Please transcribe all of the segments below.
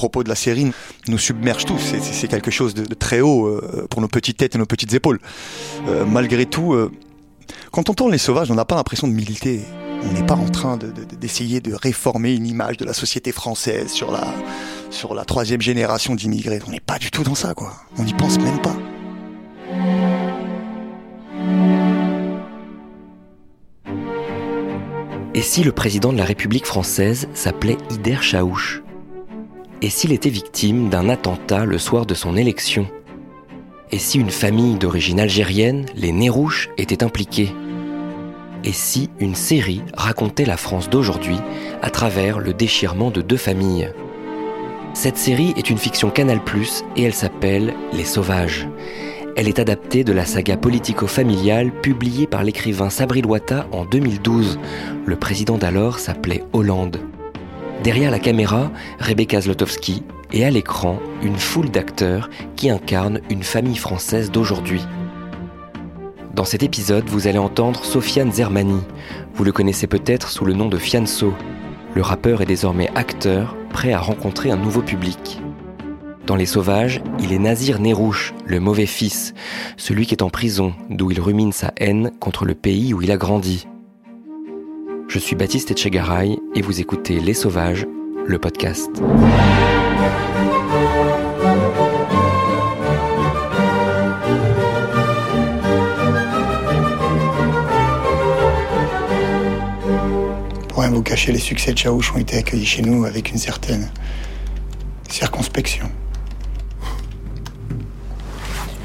propos de la série nous submerge tous. C'est- quelque chose de, très haut euh, pour nos petites têtes et nos petites épaules. Euh, malgré tout, euh, quand on tourne Les Sauvages, on n'a pas l'impression de militer. On n'est pas en train de- de- d'essayer de, réformer une image de la société française sur la, sur la troisième génération d'immigrés. On n'est pas du tout dans ça, quoi. On n'y pense même pas. Et si le président de la République française s'appelait Ider Chaouch? Et s'il était victime d'un attentat le soir de son élection? Et si une famille d'origine algérienne, les Nérouches, était impliquée? Et si une série racontait la France d'aujourd'hui à travers le déchirement de deux familles? Cette série est une fiction Canal+, et elle s'appelle Les Sauvages. Elle est adaptée de la saga politico-familiale publiée par l'écrivain Sabri Loata en 2012. Le président d'alors s'appelait Hollande. Derrière la caméra, Rebecca Zlotowski et à l'écran, une foule d'acteurs qui incarnent une famille française d'aujourd'hui. Dans cet épisode, vous allez entendre Sofiane Zermani. Vous le connaissez peut-être sous le nom de Fianso. Le rappeur est désormais acteur, prêt à rencontrer un nouveau public. Dans Les Sauvages, il est Nazir Nérouche, le mauvais fils, celui qui est en prison, d'où il rumine sa haine contre le pays où il a grandi. Je suis Baptiste Etchegaray et vous écoutez Les Sauvages, le podcast. Pour rien vous cacher, les succès de Chaouch ont été accueillis chez nous avec une certaine circonspection.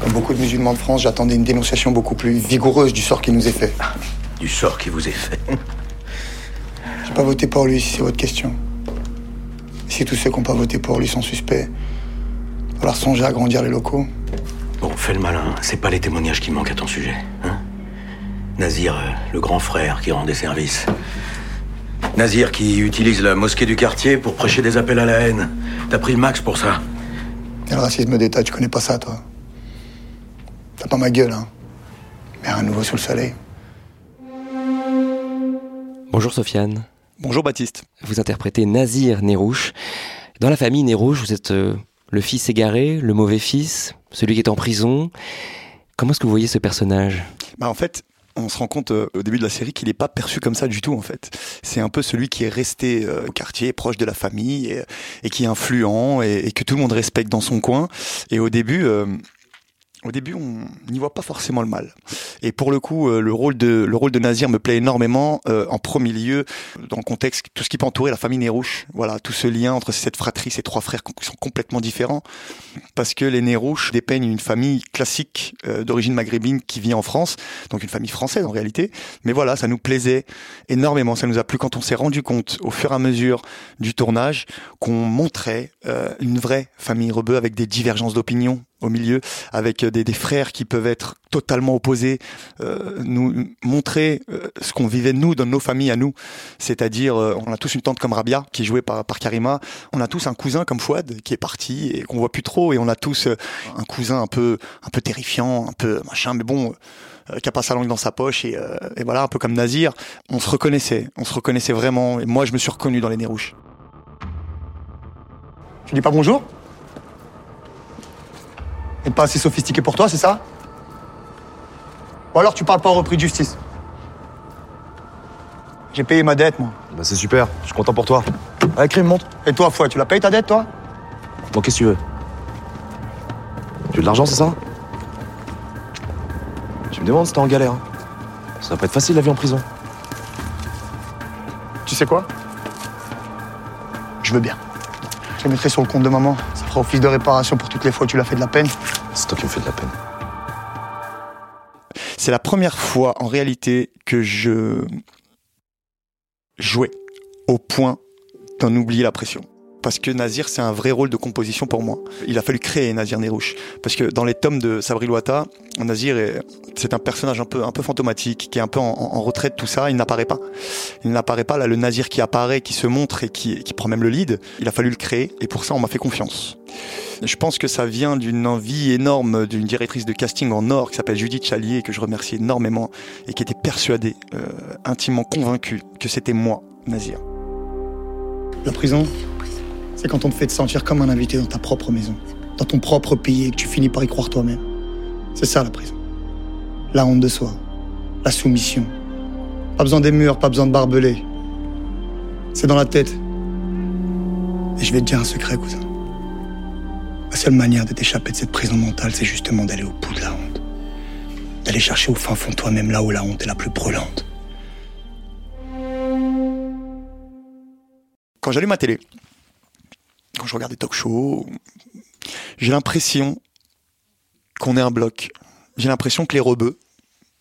Comme beaucoup de musulmans de France, j'attendais une dénonciation beaucoup plus vigoureuse du sort qui nous est fait. Du sort qui vous est fait. J'ai pas voté pour lui, si c'est votre question. Si tous ceux qui n'ont pas voté pour lui sont suspects, il va falloir songer à agrandir les locaux. Bon, fais le malin. C'est pas les témoignages qui manquent à ton sujet. Hein Nazir, euh, le grand frère qui rend des services. Nazir qui utilise la mosquée du quartier pour prêcher des appels à la haine. T'as pris le max pour ça. Et le racisme d'État, tu connais pas ça, toi. T'as pas ma gueule, hein. Mais rien de nouveau sous le soleil. Bonjour Sofiane, Bonjour Baptiste. vous interprétez Nazir Nérouche. Dans la famille Nérouche, vous êtes euh, le fils égaré, le mauvais fils, celui qui est en prison. Comment est-ce que vous voyez ce personnage? Bah en fait, on se rend compte euh, au début de la série qu'il n'est pas perçu comme ça du tout en fait. C'est un peu celui qui est resté euh, au quartier, proche de la famille et, et qui est influent et, et que tout le monde respecte dans son coin. Et au début, euh, au début, on n'y voit pas forcément le mal. Et pour le coup, euh, le rôle de le rôle de Nazir me plaît énormément. euh, en premier lieu, dans le contexte, tout ce qui peut entourer la famille Nérouche. Voilà, tout ce lien entre cette fratrie, ces trois frères qui sont complètement différents, parce que les Nérouches dépeignent une famille classique euh, d'origine maghrébine qui vit en France, donc une famille française en réalité. Mais voilà, ça nous plaisait énormément. Ça nous a plu quand on s'est rendu compte, au fur et à mesure du tournage, qu'on montrait une vraie famille rebeu avec des divergences d'opinion au milieu, avec euh, des, frères qui peuvent être totalement opposés, euh, nous montrer euh, ce qu'on vivait nous dans nos familles à nous, c'est-à-dire on a tous une tante comme Rabia qui est jouée par, Karima, on a tous un cousin comme Fouad qui est parti et qu'on voit plus trop, et on a tous un cousin un peu un peu terrifiant, un peu machin, mais bon. qui a pas sa langue dans sa poche et, et voilà un peu comme Nazir. On se reconnaissait. On se reconnaissait vraiment. Et moi je me suis reconnu dans les nez rouges tu dis pas bonjour? Et pas assez sophistiqué pour toi, c'est ça? Ou alors tu parles pas au repris de justice? J'ai payé ma dette, moi. Bah c'est super, je suis content pour toi. Allez, crime, monte. Et toi, Fouad, tu l'as payé ta dette, toi? Bon, qu'est-ce que tu veux? Tu veux de l'argent, c'est ça? Tu me demandes si t'es en galère. hein. Ça va pas être facile la vie en prison. Tu sais quoi? Je veux bien. Je les mettrai sur le compte de maman. Ça fera office de réparation pour toutes les fois où tu l'as fait de la peine. C'est toi qui me fais de la peine. C'est la première fois en réalité que je jouais au point d'en oublier la pression parce que Nazir, c'est un vrai rôle de composition pour moi. Il a fallu créer Nazir Nerouche. Parce que dans les tomes de Sabri Loata, Nazir, c'est un personnage un peu, un peu fantomatique, qui est un peu en, en retraite, tout ça. Il n'apparaît pas. Il n'apparaît pas. Là, le Nazir qui apparaît, qui se montre et qui, qui prend même le lead, il a fallu le créer. Et pour ça, on m'a fait confiance. Je pense que ça vient d'une envie énorme d'une directrice de casting en or qui s'appelle Judith Chalier, que je remercie énormément, et qui était persuadée, euh, intimement convaincue que c'était moi, Nazir. La prison, c'est quand on te fait te sentir comme un invité dans ta propre maison, dans ton propre pays et que tu finis par y croire toi-même. C'est ça la prison. La honte de soi, la soumission. Pas besoin des murs, pas besoin de barbelés. C'est dans la tête. Et je vais te dire un secret, cousin. La seule manière de t'échapper de cette prison mentale, c'est justement d'aller au bout de la honte. D'aller chercher au fin fond toi-même là où la honte est la plus brûlante. Quand j'allume ma télé, quand je regarde des talk shows, j'ai l'impression qu'on est un bloc. J'ai l'impression que les rebeux,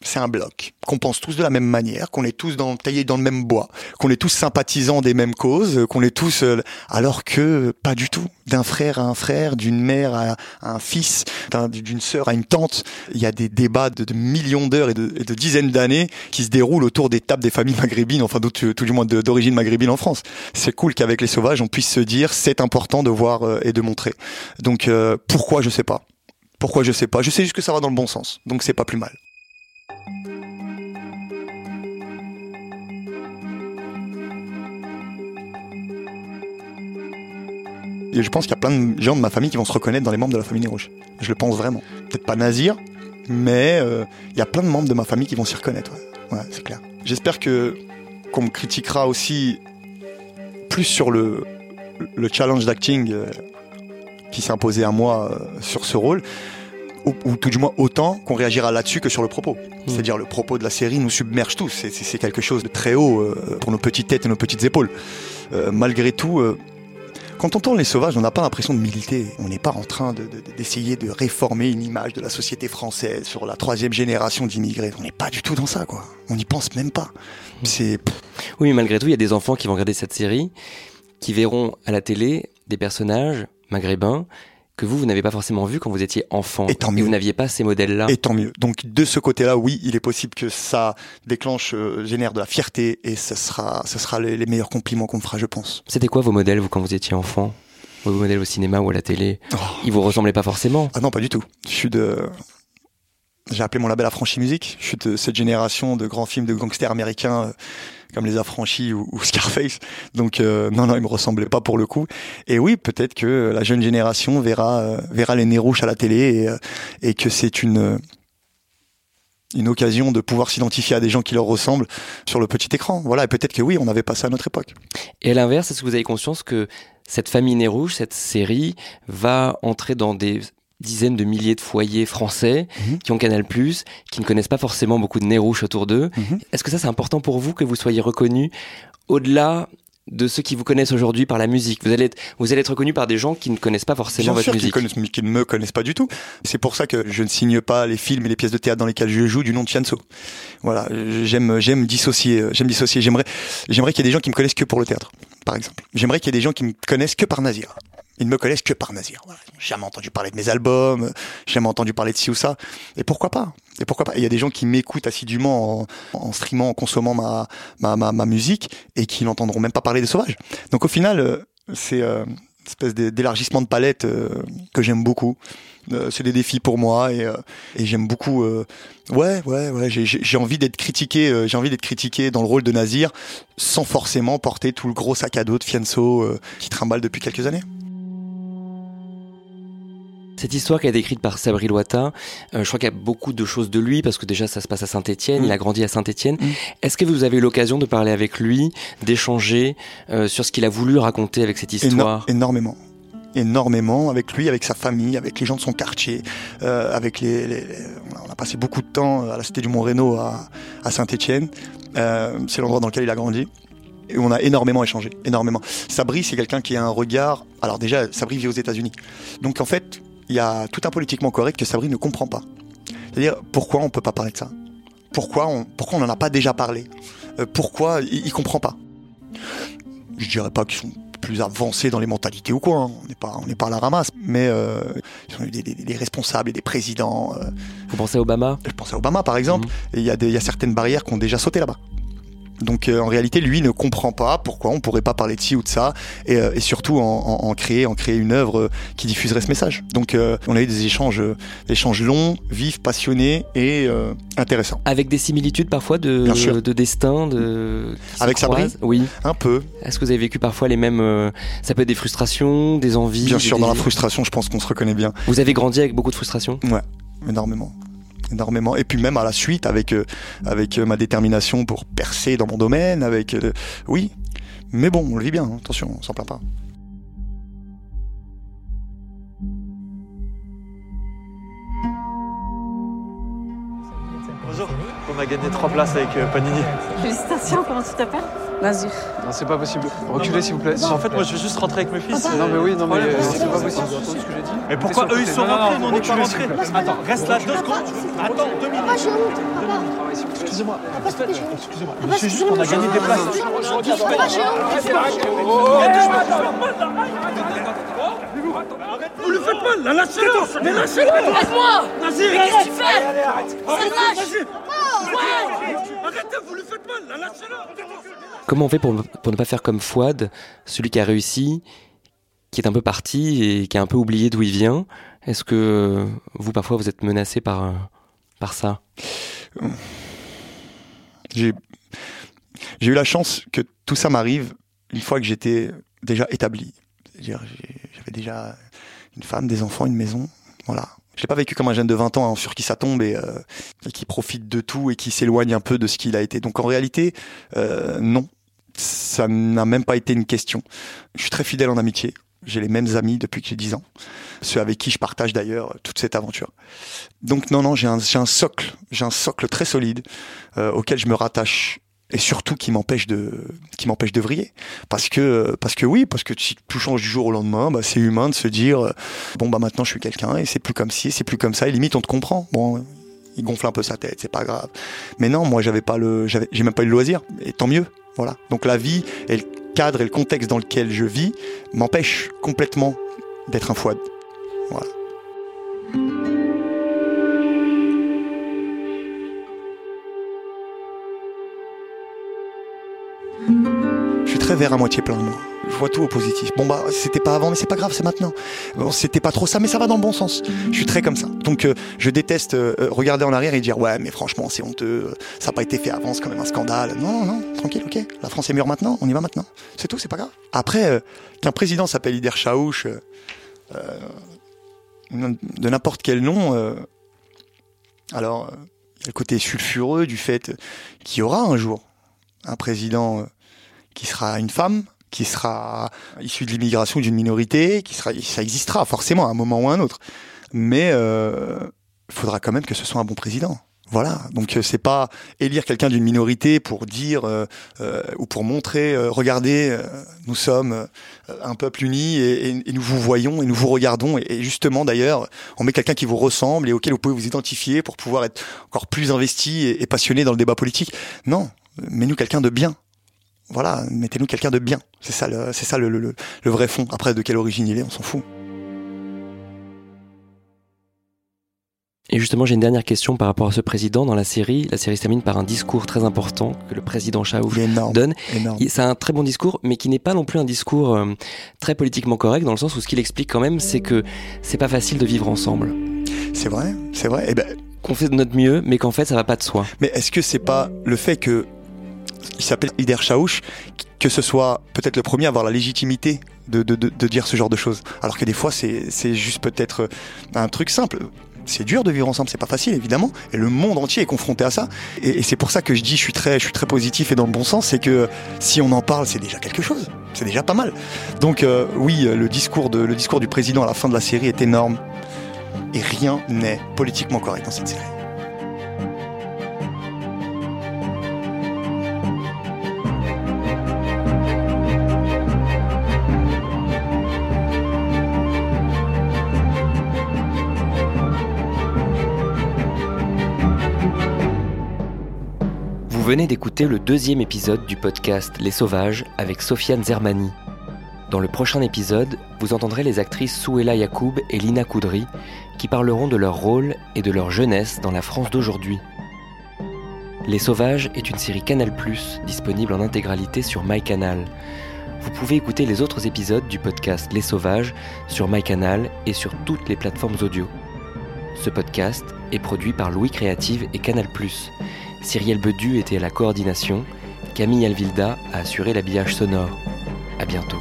c'est un bloc, qu'on pense tous de la même manière, qu'on est tous dans, taillés dans le même bois, qu'on est tous sympathisants des mêmes causes, qu'on est tous, euh, alors que pas du tout. D'un frère à un frère, d'une mère à, un fils, d'une sœur à une tante, il y a des débats de, millions d'heures et de, dizaines d'années qui se déroulent autour des tables des familles maghrébines, enfin tout du moins d'origine maghrébine en France. C'est cool qu'avec les sauvages, on puisse se dire c'est important de voir euh, et de montrer. Donc euh, pourquoi je sais pas. Pourquoi je sais pas. Je sais juste que ça va dans le bon sens, donc c'est pas plus mal. Et je pense qu'il y a plein de gens de ma famille qui vont se reconnaître dans les membres de la famille Rouge. Je le pense vraiment. Peut-être pas Nazir, mais euh, il y a plein de membres de ma famille qui vont s'y reconnaître. Ouais, c'est clair. J'espère que qu'on me critiquera aussi plus sur le, le challenge d'acting euh, qui s'est imposé à moi euh, sur ce rôle, ou, ou, tout du moins autant qu'on réagira là-dessus que sur le propos. Mmh. C'est-à-dire le propos de la série nous submerge tous. C'est quelque chose de très haut pour nos petites têtes et nos petites épaules. Malgré tout, quand on tourne Les Sauvages, on n'a pas l'impression de militer. On n'est pas en train d'essayer de, de, de, réformer une image de la société française sur la troisième génération d'immigrés. On n'est pas du tout dans ça, quoi. On n'y pense même pas. C'est. Oui, mais malgré tout, il y a des enfants qui vont regarder cette série, qui verront à la télé des personnages maghrébins que vous, vous n'avez pas forcément vu quand vous étiez enfant. Et tant mieux. Et vous n'aviez pas ces modèles-là. Et tant mieux. Donc, de ce côté-là, oui, il est possible que ça déclenche, euh, génère de la fierté et ce sera, ce sera les, les meilleurs compliments qu'on me fera, je pense. C'était quoi vos modèles, vous, quand vous étiez enfant? Vos modèles au cinéma ou à la télé? Oh. Ils vous ressemblaient pas forcément Ah non, pas du tout. Je suis de, j'ai appelé mon label Affranchi Musique. Je suis de cette génération de grands films de gangsters américains euh, comme Les Affranchis ou, ou Scarface. Donc euh, non, non, il me ressemblait pas pour le coup. Et oui, peut-être que la jeune génération verra euh, verra les nez rouges à la télé et, euh, et que c'est une une occasion de pouvoir s'identifier à des gens qui leur ressemblent sur le petit écran. Voilà, et peut-être que oui, on avait pas ça à notre époque. Et à l'inverse, est-ce que vous avez conscience que cette famille Nez Rouge, cette série, va entrer dans des dizaines de milliers de foyers français mmh. qui ont Canal+, qui ne connaissent pas forcément beaucoup de nez rouges autour d'eux. Mmh. Est-ce que ça c'est important pour vous que vous soyez reconnu au-delà de ceux qui vous connaissent aujourd'hui par la musique? Vous allez être, vous allez être reconnu par des gens qui ne connaissent pas forcément Bien votre sûr musique. Qui, connaissent, qui ne me connaissent pas du tout. C'est pour ça que je ne signe pas les films et les pièces de théâtre dans lesquelles je joue du nom de Chianso. Voilà, j'aime, j'aime dissocier, j'aime dissocier. J'aimerais, j'aimerais qu'il y ait des gens qui me connaissent que pour le théâtre, par exemple. J'aimerais qu'il y ait des gens qui me connaissent que par Nazir. Ils ne me connaissent que par Nazir. Jamais entendu parler de mes albums, jamais entendu parler de ci ou ça. Et pourquoi pas? Et pourquoi pas? Il y a des gens qui m'écoutent assidûment en, streamant, en consommant ma, ma, ma, musique et qui n'entendront même pas parler des sauvages. Donc au final, euh, c'est euh, une espèce d'élargissement de palette euh, que j'aime beaucoup. C'est des défis pour moi et, j'aime beaucoup. Ouais, ouais, ouais. J'ai envie d'être critiqué. j'ai envie d'être critiqué dans le rôle de Nazir, sans forcément porter tout le gros sac à dos de Fianso qui trimballe depuis quelques années. Cette histoire qui a été écrite par Sabri Loata, euh, je crois qu'il y a beaucoup de choses de lui parce que déjà ça se passe à Saint-Étienne, mmh. il a grandi à Saint-Étienne. Mmh. Est-ce que vous avez eu l'occasion de parler avec lui, d'échanger euh, sur ce qu'il a voulu raconter avec cette histoire? Éno Énormément énormément avec lui, avec sa famille, avec les gens de son quartier, euh, avec les, on a passé beaucoup de temps à la cité du Mont à, à Saint-Étienne. C'est l'endroit dans lequel il a grandi. Et on a énormément échangé, énormément. Sabri, c'est quelqu'un qui a un regard. Alors déjà, Sabri vit aux États-Unis, donc en fait, il y a tout un politiquement correct que Sabri ne comprend pas. C'est-à-dire pourquoi on peut pas parler de ça? Pourquoi on pourquoi on n'en a pas déjà parlé? Euh, Pourquoi il, il comprend pas? Je dirais pas qu'ils sont plus avancés dans les mentalités ou quoi. hein. On n'est pas on pas à la ramasse, mais euh, ils ont eu des, des- des responsables et des présidents. euh, Vous pensez à Obama? Je pense à Obama par exemple, et il y, a des- il y a certaines barrières qui ont déjà sauté là-bas. Donc euh, en réalité, lui ne comprend pas pourquoi on pourrait pas parler de ci ou de ça, et, euh, et surtout en, en- en créer, en créer une œuvre euh, qui diffuserait ce message. Donc euh, on a eu des échanges, euh, des échanges longs, vifs, passionnés et euh, intéressants. Avec des similitudes parfois de, de destin, de Avec Sabri Oui. Un peu, Est-ce que vous avez vécu parfois les mêmes euh, Ça peut être des frustrations, des envies. bien des sûr, dans la frustration, je pense qu'on se reconnaît bien, Vous avez grandi avec beaucoup de frustration? Énormément. Énormément. Et puis même à la suite avec euh, avec euh, ma détermination pour percer dans mon domaine avec euh, oui. Mais bon on le vit bien hein, attention on s'en plaint pas. Bonjour, on a gagné trois places avec euh, Panini. Félicitations, comment tu t'appelles Nazir. Non, c'est pas possible. Reculez s'il vous plaît. En fait, moi je veux juste rentrer avec mes fils. Non, mais oui, non, mais euh, c'est c'est pas possible. Mais pourquoi eux ils sont rentrés, nous on n'est pas rentrés Attends, reste là deux secondes. Attends, deux minutes. Excusez-moi. Excusez-moi. Monsieur, juste on a gagné des places. Vous lui faites mal, là, lâchez-le Mais lâchez-le Aide-moi Nazir Mais qu'est-ce que tu fais Arrêtez, lâche. Nazir Ouais Arrêtez, vous lui faites mal, là, lâchez-le. Comment on fait pour, pour ne pas faire comme Fouad, celui qui a réussi, qui est un peu parti et qui a un peu oublié d'où il vient? Est-ce que vous, parfois, vous êtes menacé par, par ça? J'ai j'ai eu la chance que tout ça m'arrive une fois que j'étais déjà établi. C'est-à-dire, j'ai- déjà une femme des enfants une maison. Voilà. Je l'ai pas vécu comme un jeune de 20 ans hein, sur qui ça tombe et, euh, et qui profite de tout et qui s'éloigne un peu de ce qu'il a été. Donc en réalité euh, non. Ça n'a même pas été une question. Je suis très fidèle en amitié. J'ai les mêmes amis depuis que j'ai 10 ans. Ceux avec qui je partage d'ailleurs toute cette aventure. Donc non non j'ai un, j'ai un socle j'ai un socle très solide euh, auquel je me rattache et surtout qui m'empêche de qui m'empêche de vriller. Parce que parce que oui parce que si tout change du jour au lendemain bah, c'est humain de se dire euh, bon bah maintenant je suis quelqu'un et c'est plus comme ci c'est plus comme ça. Et limite on te comprend. Bon il gonfle un peu sa tête c'est pas grave. Mais non moi j'avais pas le j'avais j'ai même pas eu le loisir. Et tant mieux. Voilà. Donc la vie et le cadre et le contexte dans lequel je vis m'empêche complètement d'être un fouad. Voilà très vert à moitié plein, moi. Je vois tout au positif. Bon, bah, c'était pas avant, mais c'est pas grave, c'est maintenant. Bon, c'était pas trop ça, mais ça va dans le bon sens. Je suis très comme ça. Donc, euh, je déteste euh, euh, regarder en arrière et dire, ouais, mais franchement, c'est honteux, ça n'a pas été fait avant, c'est quand même un scandale. Non, non, non, tranquille, ok. La France est mûre maintenant, on y va maintenant. C'est tout, c'est pas grave. Après, qu'un président s'appelle Ider Chaouch, de n'importe quel nom, alors, le côté sulfureux du fait qu'il y aura un jour un président qui sera une femme, qui sera issu de l'immigration d'une minorité, qui sera, ça existera forcément à un moment ou à un autre. Mais euh, il faudra quand même que ce soit un bon président. Voilà, donc euh, c'est pas élire quelqu'un d'une minorité pour dire euh, euh, ou pour montrer, euh, regardez, euh, nous sommes euh, un peuple uni et, nous vous voyons et nous vous regardons. Et, et justement d'ailleurs, on met quelqu'un qui vous ressemble et auquel vous pouvez vous identifier pour pouvoir être encore plus investi et passionné dans le débat politique. Non, mets-nous quelqu'un de bien. Voilà, mettez-nous quelqu'un de bien. C'est ça, le, c'est ça le, le- vrai fond. Après, de quelle origine il est, on s'en fout. Et justement, j'ai une dernière question par rapport à ce président dans la série. La série se termine par un discours très important que le président Chaouf énorme. donne. C'est un très bon discours, mais qui n'est pas non plus un discours euh, très politiquement correct, dans le sens où ce qu'il explique quand même, c'est que c'est pas facile de vivre ensemble. C'est vrai, c'est vrai. Eh ben, Qu'on fait de notre mieux, mais qu'en fait, ça va pas de soi. mais est-ce que c'est pas le fait que il s'appelle Ider Chaouch, que ce soit peut-être le premier à avoir la légitimité de, de, de, dire ce genre de choses, alors que des fois c'est juste peut-être euh, un truc simple. C'est dur de vivre ensemble, c'est pas facile évidemment, et le monde entier est confronté à ça. Et, c'est pour ça que je dis, je suis très, je suis très positif et dans le bon sens, c'est que si on en parle, c'est déjà quelque chose, c'est déjà pas mal. Donc euh, oui, le discours de, le discours du président à la fin de la série est énorme, et rien n'est politiquement correct dans cette série. Venez d'écouter le deuxième épisode du podcast Les Sauvages avec Sofiane Zermani. Dans le prochain épisode, vous entendrez les actrices Souela Yacoub et Lina Koudry qui parleront de leur rôle et de leur jeunesse dans la France d'aujourd'hui. Les Sauvages est une série Canal+, disponible en intégralité sur MyCanal. Vous pouvez écouter les autres épisodes du podcast Les Sauvages sur MyCanal et sur toutes les plateformes audio. Ce podcast est produit par Louis Créative et Canal+. Cyrielle Bedu était à la coordination, Camille Alvilda a assuré l'habillage sonore. À bientôt.